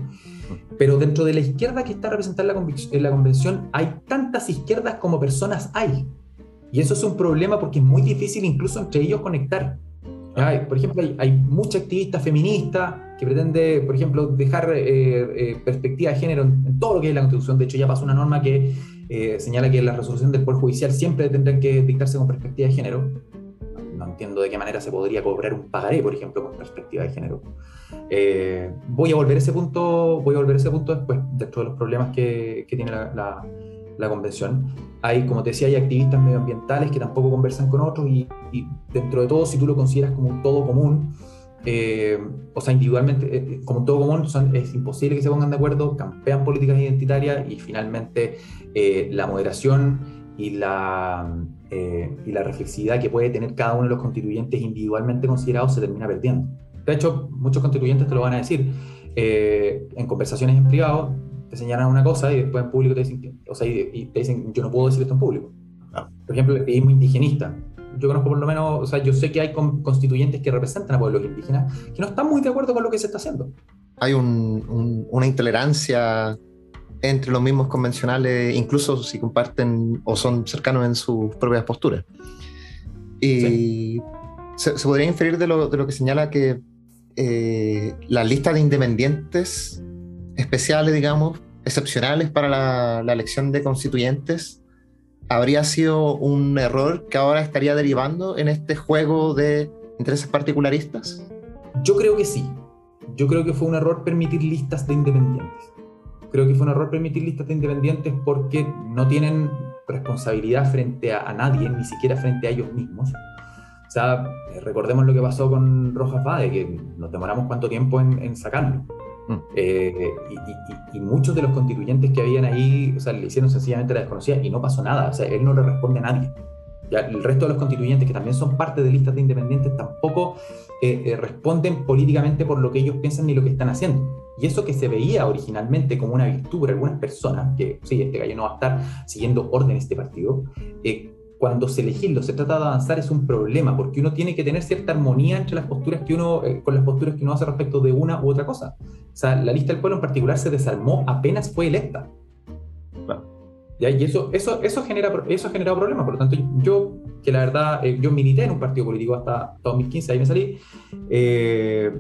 Pero dentro de la izquierda que está representada en la, en la convención hay tantas izquierdas como personas hay. Y eso es un problema porque es muy difícil incluso entre ellos conectar. Por ejemplo, hay, hay mucha activista feminista que pretende, por ejemplo, dejar eh, eh, perspectiva de género en, todo lo que es la Constitución. De hecho, ya pasó una norma que eh, señala que la resolución del Poder Judicial siempre tendrán que dictarse con perspectiva de género. No entiendo de qué manera se podría cobrar un pagaré, por ejemplo, con perspectiva de género. voy a volver a ese punto, voy a volver a ese punto después, dentro de los problemas que, que tiene la, la la convención. Hay, como te decía, hay activistas medioambientales que tampoco conversan con otros y, dentro de todo, si tú lo consideras como un todo común, eh, o sea, individualmente, eh, eh, como todo común, son, es imposible que se pongan de acuerdo, campean políticas identitarias y finalmente la moderación y la, y la reflexividad que puede tener cada uno de los constituyentes individualmente considerados se termina perdiendo. De hecho, muchos constituyentes te lo van a decir. en conversaciones en privado, te señalan una cosa y después en público te dicen, o sea, y, te dicen, yo no puedo decir esto en público. Ah. Por ejemplo, el indigenista. Yo conozco por lo menos, o sea, yo sé que hay constituyentes que representan a pueblos indígenas que no están muy de acuerdo con lo que se está haciendo. Hay una intolerancia entre los mismos convencionales, incluso si comparten o son cercanos en sus propias posturas. Y se, podría inferir de lo, de lo que señala que eh, la lista de independientes especiales, digamos, excepcionales para la, elección de constituyentes, habría sido un error que ahora estaría derivando en este juego de intereses particularistas? Yo creo que sí. Yo creo que fue un error permitir listas de independientes. Creo que fue un error permitir listas de independientes porque no tienen responsabilidad frente a, nadie, ni siquiera frente a ellos mismos. O sea, recordemos lo que pasó con Rojas Bade, que nos demoramos cuánto tiempo en, en sacarlo. Mm. Eh, y, muchos de los constituyentes que habían ahí, o sea, le hicieron sencillamente la desconocida y no pasó nada, o sea, él no le responde a nadie. Ya, el resto de los constituyentes, que también son parte de listas de independientes, tampoco eh, eh, responden políticamente por lo que ellos piensan ni lo que están haciendo. Y eso que se veía originalmente como una virtud por algunas personas, que sí, este gallo no va a estar siguiendo órdenes de partido, cuando se legisla, se trata de avanzar, es un problema, porque uno tiene que tener cierta armonía entre las posturas que uno, eh, con las posturas que uno hace respecto de una u otra cosa. O sea, la lista del pueblo en particular se desarmó apenas fue electa. ¿Ya? Y eso, eso, eso, genera, eso ha generado problemas. Por lo tanto, yo, que la verdad, eh, yo milité en un partido político hasta 2015, ahí me salí, eh,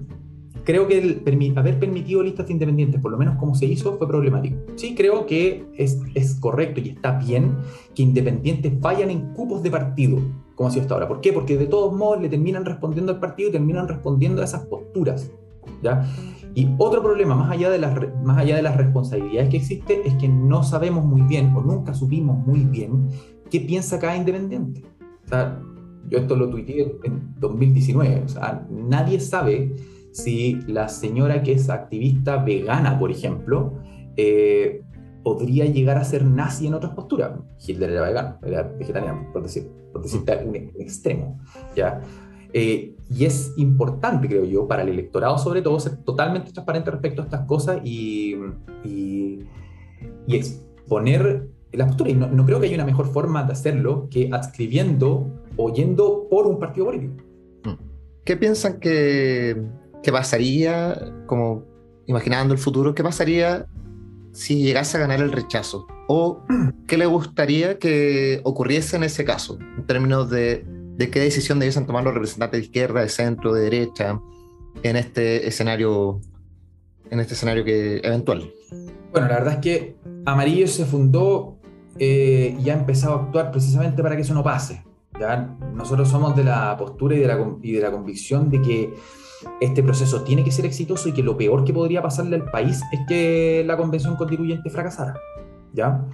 creo que el haber permitido listas independientes, por lo menos como se hizo, fue problemático. Sí, creo que es, es correcto y está bien que independientes vayan en cupos de partido, como ha sido hasta ahora. ¿Por qué? Porque de todos modos le terminan respondiendo al partido y terminan respondiendo a esas posturas. ¿ya? Y otro problema, más allá, de las, más allá de las responsabilidades que existe, es que no sabemos muy bien, o nunca supimos muy bien, qué piensa cada independiente. O sea, yo esto lo tuiteé en 2019. O sea, nadie sabe si la señora que es activista vegana, por ejemplo, eh, podría llegar a ser nazi en otras posturas. Hitler era vegano, era vegetariano, por decir, por decirte un, extremo. ¿ya? Eh, y es importante, creo yo, para el electorado sobre todo, ser totalmente transparente respecto a estas cosas y, y, exponer la postura. Y no, creo que haya una mejor forma de hacerlo que adscribiendo o yendo por un partido político. ¿qué piensan que, que pasaría, como imaginando el futuro, qué pasaría si llegase a ganar el rechazo? ¿O [CLEARS THROAT] qué le gustaría que ocurriese en ese caso, en términos de, de qué decisión debiesen tomar los representantes de izquierda, de centro, de derecha, en este escenario, en este escenario que, eventual? Bueno, la verdad es que Amarillo se fundó eh, y ha empezado a actuar precisamente para que eso no pase. ¿ya? Nosotros somos de la postura y de la, y de la convicción de que este proceso tiene que ser exitoso y que lo peor que podría pasarle al país es que la convención constituyente fracasara. ¿ya?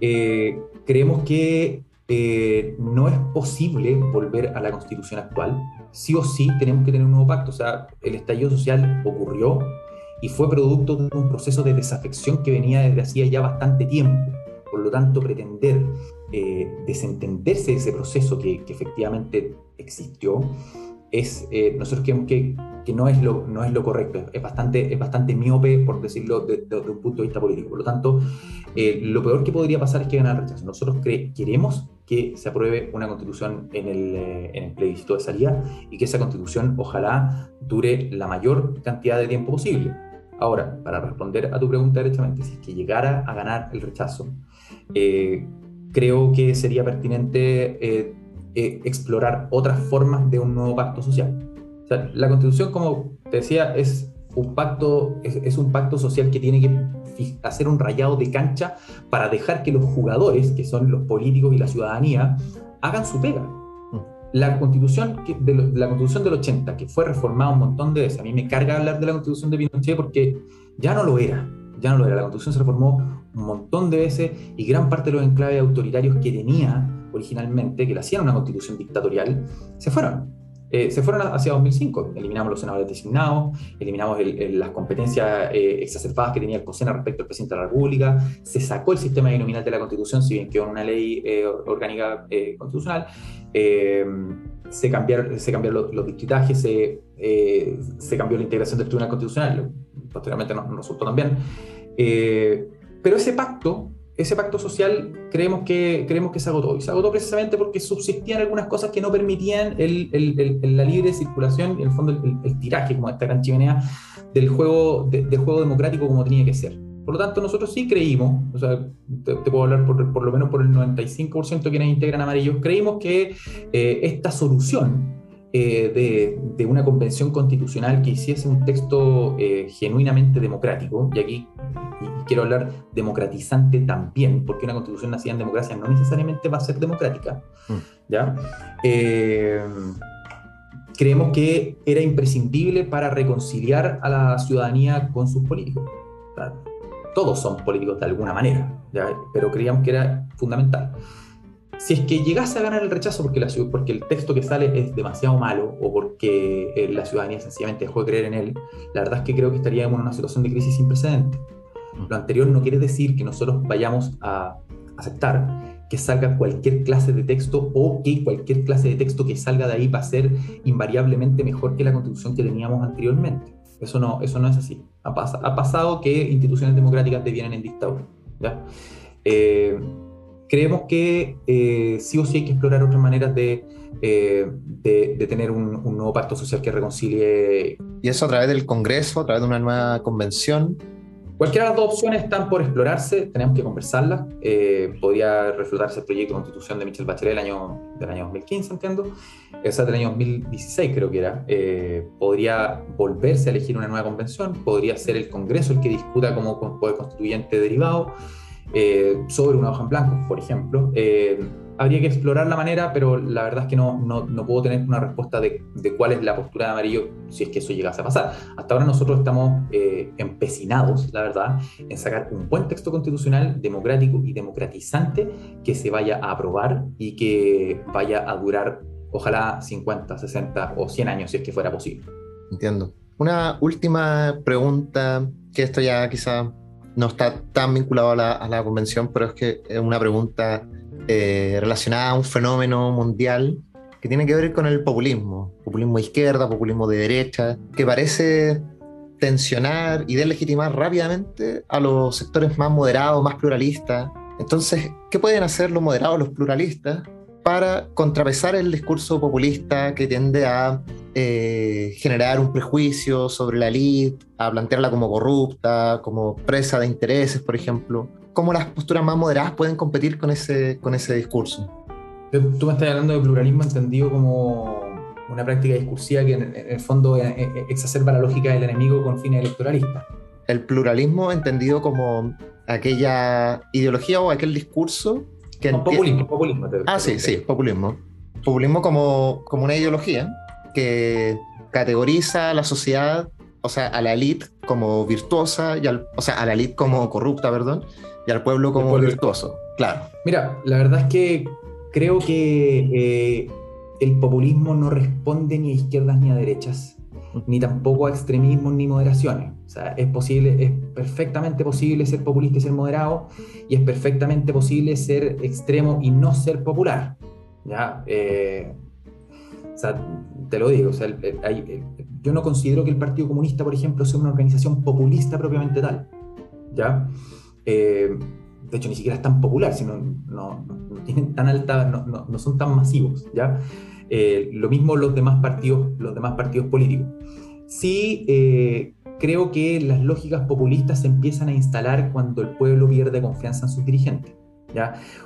Eh, creemos que eh, no es posible volver a la constitución actual. Sí o sí tenemos que tener un nuevo pacto. O sea, el estallido social ocurrió y fue producto de un proceso de desafección que venía desde hacía ya bastante tiempo. Por lo tanto, pretender eh, desentenderse de ese proceso que, que efectivamente existió es, eh, nosotros creemos que, que, no, es lo, no es lo correcto, es bastante, es bastante miope, por decirlo desde un punto de vista político. Por lo tanto, eh, lo peor que podría pasar es que gane el rechazo. Nosotros queremos que se apruebe una constitución en el, eh, en el plebiscito de salida y que esa constitución ojalá dure la mayor cantidad de tiempo posible. Ahora, para responder a tu pregunta directamente, si es que llegara a ganar el rechazo, creo que sería pertinente eh, explorar otras formas de un nuevo pacto social. la constitución, como te decía, es un pacto, es, un pacto social que tiene que hacer un rayado de cancha para dejar que los jugadores, que son los políticos y la ciudadanía, hagan su pega. Mm. La constitución, de la constitución del 80, que fue reformada un montón de veces, a mí me carga hablar de la constitución de Pinochet porque ya no lo era, ya no lo era. La constitución se reformó un montón de veces y gran parte de los enclaves autoritarios que tenía originalmente, que le hacían una constitución dictatorial, se fueron. Eh, se fueron hacia 2005. Eliminamos los senadores designados, eliminamos las competencias eh, exacerbadas que tenía el COSENA respecto al presidente de la República, se sacó el sistema binominal de la Constitución, si bien quedó en una ley eh, orgánica constitucional, se cambiaron, se cambiaron los, los distritajes, se, se, cambió la integración del Tribunal Constitucional, posteriormente no, no resultó tan bien. pero ese pacto ese pacto social creemos que, creemos que se agotó. Y se agotó precisamente porque subsistían algunas cosas que no permitían la libre circulación y en el fondo el, tiraje, como esta gran chimenea, del juego, del juego democrático como tenía que ser. Por lo tanto, nosotros sí creímos, o sea, te, puedo hablar por, por, lo menos por el 95% de quienes integran amarillos, creímos que eh, esta solución eh, de, de, una convención constitucional que hiciese un texto eh, genuinamente democrático, y aquí quiero hablar democratizante también, porque una constitución nacida en democracia no necesariamente va a ser democrática, mm. ¿ya? Eh, creemos que era imprescindible para reconciliar a la ciudadanía con sus políticos. Todos son políticos de alguna manera, ¿ya? pero creíamos que era fundamental si es que llegase a ganar el rechazo porque, la, porque el texto que sale es demasiado malo o porque eh, la ciudadanía sencillamente dejó de creer en él, la verdad es que creo que estaríamos en una situación de crisis sin precedentes. Mm. Lo anterior no quiere decir que nosotros vayamos a aceptar que salga cualquier clase de texto o que cualquier clase de texto que salga de ahí va a ser invariablemente mejor que la constitución que teníamos anteriormente. Eso no, eso no es así. Ha, ha pasado que instituciones democráticas devienen en dictadura. ¿ya? Eh, creemos que eh, sí o sí hay que explorar otras maneras de, eh, de, tener un, nuevo pacto social que reconcilie. ¿Y eso a través del Congreso, a través de una nueva convención? Cualquiera de las dos opciones están por explorarse, tenemos que conversarlas. Eh, podría reflotarse el proyecto de constitución de Michel Bachelet del año, del año 2015, entiendo. Esa del año 2016 creo que era. podría volverse a elegir una nueva convención, podría ser el Congreso el que discuta como poder constituyente derivado. Eh, sobre una hoja en blanco, por ejemplo. Eh, habría que explorar la manera, pero la verdad es que no, no, no puedo tener una respuesta de, cuál es la postura de amarillo si es que eso llegase a pasar. Hasta ahora nosotros estamos eh, empecinados, la verdad, en sacar un buen texto constitucional democrático y democratizante que se vaya a aprobar y que vaya a durar, ojalá, 50, 60 o 100 años, si es que fuera posible. Entiendo. Una última pregunta, que esto ya quizá no está tan vinculado a la, convención, pero es que es una pregunta eh, relacionada a un fenómeno mundial que tiene que ver con el populismo, populismo de izquierda, populismo de derecha, que parece tensionar y deslegitimar rápidamente a los sectores más moderados, más pluralistas. Entonces, ¿qué pueden hacer los moderados, los pluralistas, para contrapesar el discurso populista que tiende a eh, generar un prejuicio sobre la elite, a plantearla como corrupta, como presa de intereses, por ejemplo. ¿Cómo las posturas más moderadas pueden competir con ese, con ese discurso? Tú me estás hablando de pluralismo entendido como una práctica discursiva que en, el fondo eh, eh, exacerba la lógica del enemigo con fines electoralistas. El pluralismo entendido como aquella ideología o aquel discurso que... populismo, populismo. ah, sí, sí, populismo. Populismo como, como una ideología que categoriza a la sociedad, o sea, a la élite como virtuosa, y al, o sea, a la élite como corrupta, perdón, y al pueblo como virtuoso. Claro. Mira, la verdad es que creo que eh, el populismo no responde ni a izquierdas ni a derechas, ni tampoco a extremismos ni moderaciones. O sea, es posible, es perfectamente posible ser populista y ser moderado, y es perfectamente posible ser extremo y no ser popular. ¿ya? Eh, o sea, te lo digo, o sea, yo no considero que el Partido Comunista, por ejemplo, sea una organización populista propiamente tal. ¿ya? Eh, de hecho, ni siquiera es tan popular, sino no, tienen tan alta, no, son tan masivos. ¿ya? Eh, lo mismo los demás partidos, los demás partidos políticos. Sí, eh, creo que las lógicas populistas se empiezan a instalar cuando el pueblo pierde confianza en sus dirigentes.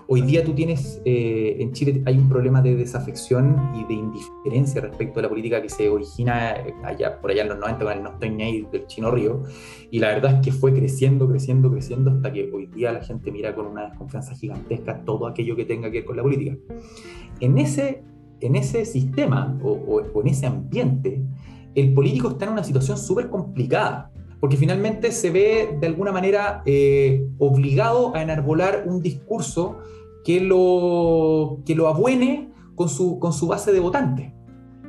Hoy día tú tienes, eh, en Chile hay un problema de desafección y de indiferencia respecto a la política que se origina allá, por allá en los 90 con el No estoy ni del Chino Río, y la verdad es que fue creciendo, creciendo, creciendo hasta que hoy día la gente mira con una desconfianza gigantesca todo aquello que tenga que ver con la política. En ese, en ese sistema o, en ese ambiente, el político está en una situación súper complicada porque finalmente se ve de alguna manera eh, obligado a enarbolar un discurso que lo, que lo abuene con su, con su base de votantes.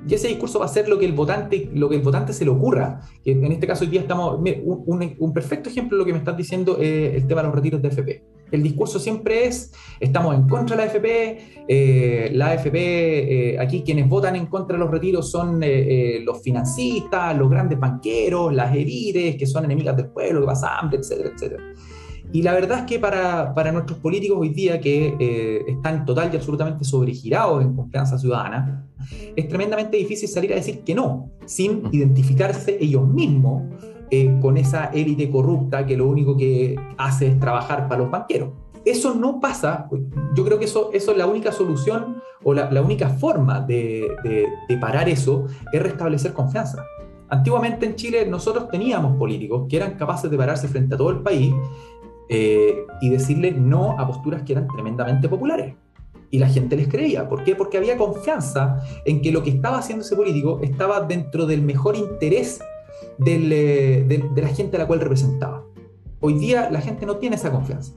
Y ese discurso va a ser lo que el votante, lo que el votante se le ocurra. En este caso hoy día estamos, un, un, perfecto ejemplo de lo que me estás diciendo es el tema de los retiros de FP. El discurso siempre es, estamos en contra de la AFP, eh, la AFP, eh, aquí quienes votan en contra de los retiros son eh, los financistas, los grandes banqueros, las heridas, que son enemigas del pueblo, que pasa hambre, etcétera, etcétera. Y la verdad es que para, para nuestros políticos hoy día que están total y absolutamente sobregirados en confianza ciudadana, es tremendamente difícil salir a decir que no, sin identificarse ellos mismos eh, con esa élite corrupta que lo único que hace es trabajar para los banqueros. Eso no pasa, yo creo que eso, es la única solución o la, única forma de, de, parar eso es restablecer confianza. Antiguamente en Chile nosotros teníamos políticos que eran capaces de pararse frente a todo el país eh, y decirle no a posturas que eran tremendamente populares. Y la gente les creía. ¿Por qué? Porque había confianza en que lo que estaba haciendo ese político estaba dentro del mejor interés eh, de, la gente a la cual representaba. Hoy día la gente no tiene esa confianza.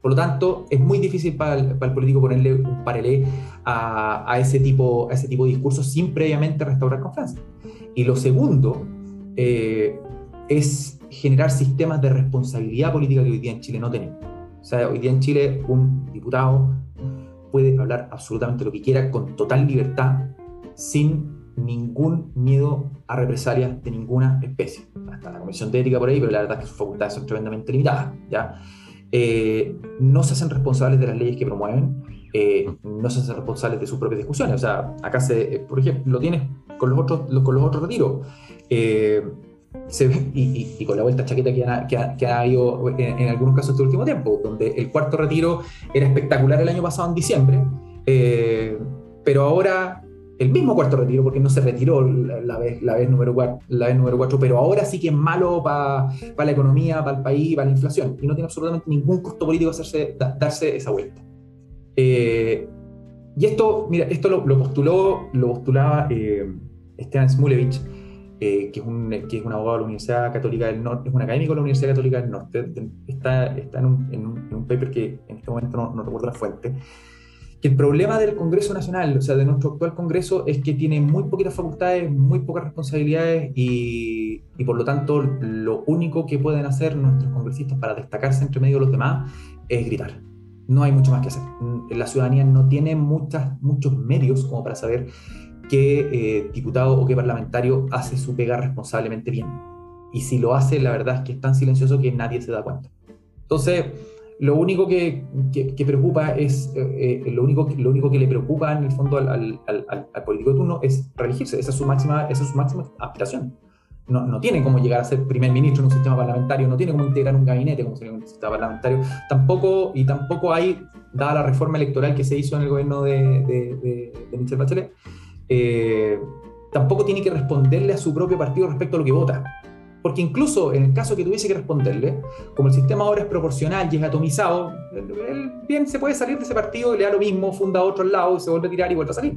Por lo tanto, es muy difícil para el, político ponerle un paralelo a, ese tipo, a ese tipo de discursos sin previamente restaurar confianza. Y lo segundo eh, es generar sistemas de responsabilidad política que hoy día en Chile no tenemos. O sea, hoy día en Chile un diputado puede hablar absolutamente lo que quiera con total libertad sin ningún miedo a represalias de ninguna especie. Hasta la Comisión de Ética por ahí, pero la verdad es que sus facultades son tremendamente limitadas. ¿ya? Eh, no se hacen responsables de las leyes que promueven, eh, no se hacen responsables de sus propias discusiones. O sea, acá se, eh, por ejemplo, lo tienes con los otros, con los otros retiros. Se ve, y, con la vuelta chaqueta que ha, que ha, habido en, algunos casos este último tiempo, donde el cuarto retiro era espectacular el año pasado en diciembre, pero ahora el mismo cuarto retiro, porque no se retiró la, vez, la, vez, número cuatro, la vez número 4, pero ahora sí que es malo para la economía, para el país, para la inflación, y no tiene absolutamente ningún costo político hacerse, darse esa vuelta. Eh, y esto, mira, esto lo, postuló, lo postulaba eh, Esteban Smulevich, eh, que, es un, que es un abogado de la Universidad Católica del Norte, es un académico de la Universidad Católica del Norte, está, está en, un, en, un, paper que en este momento no, no recuerdo la fuente, que el problema del Congreso Nacional, o sea, de nuestro actual Congreso, es que tiene muy poquitas facultades, muy pocas responsabilidades y, y, por lo tanto lo único que pueden hacer nuestros congresistas para destacarse entre medio de los demás es gritar. No hay mucho más que hacer. La ciudadanía no tiene muchas, muchos medios como para saber qué eh, diputado o qué parlamentario hace su pega responsablemente bien. Y si lo hace, la verdad es que es tan silencioso que nadie se da cuenta. Entonces, lo único que, que, preocupa es, eh, eh, lo, único, lo único que le preocupa en el fondo al, al, al, político de turno es reelegirse, esa es su máxima, esa es su máxima aspiración. No, no, tiene cómo llegar a ser primer ministro en un sistema parlamentario, no tiene cómo integrar un gabinete como sería un sistema parlamentario, tampoco, y tampoco hay, dada la reforma electoral que se hizo en el gobierno de, de, de, Michel Bachelet, eh, tampoco tiene que responderle a su propio partido respecto a lo que vota. Porque incluso en el caso que tuviese que responderle, como el sistema ahora es proporcional y es atomizado, él bien se puede salir de ese partido le da lo mismo, funda otro al lado y se vuelve a tirar y vuelve a salir.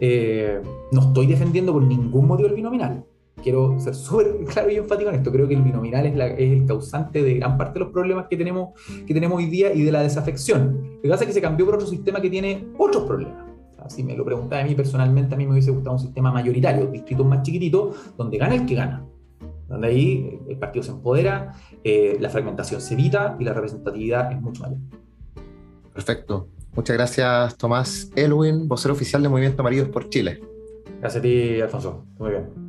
Eh, no estoy defendiendo por ningún motivo el binominal. Quiero ser súper [LAUGHS] claro y enfático en esto. Creo que el binominal es, el causante de gran parte de los problemas que tenemos, que tenemos hoy día y de la desafección. Lo que pasa es que se cambió por otro sistema que tiene otros problemas. si me lo preguntaba a mí personalmente, a mí me hubiese gustado un sistema mayoritario, distritos más chiquititos, donde gana el que gana donde ahí el partido se empodera, eh, la fragmentación se evita y la representatividad es mucho mayor. Perfecto. Muchas gracias, Tomás Elwin, vocero oficial de Movimiento Amarillos por Chile. Gracias a ti, Alfonso. Muy bien.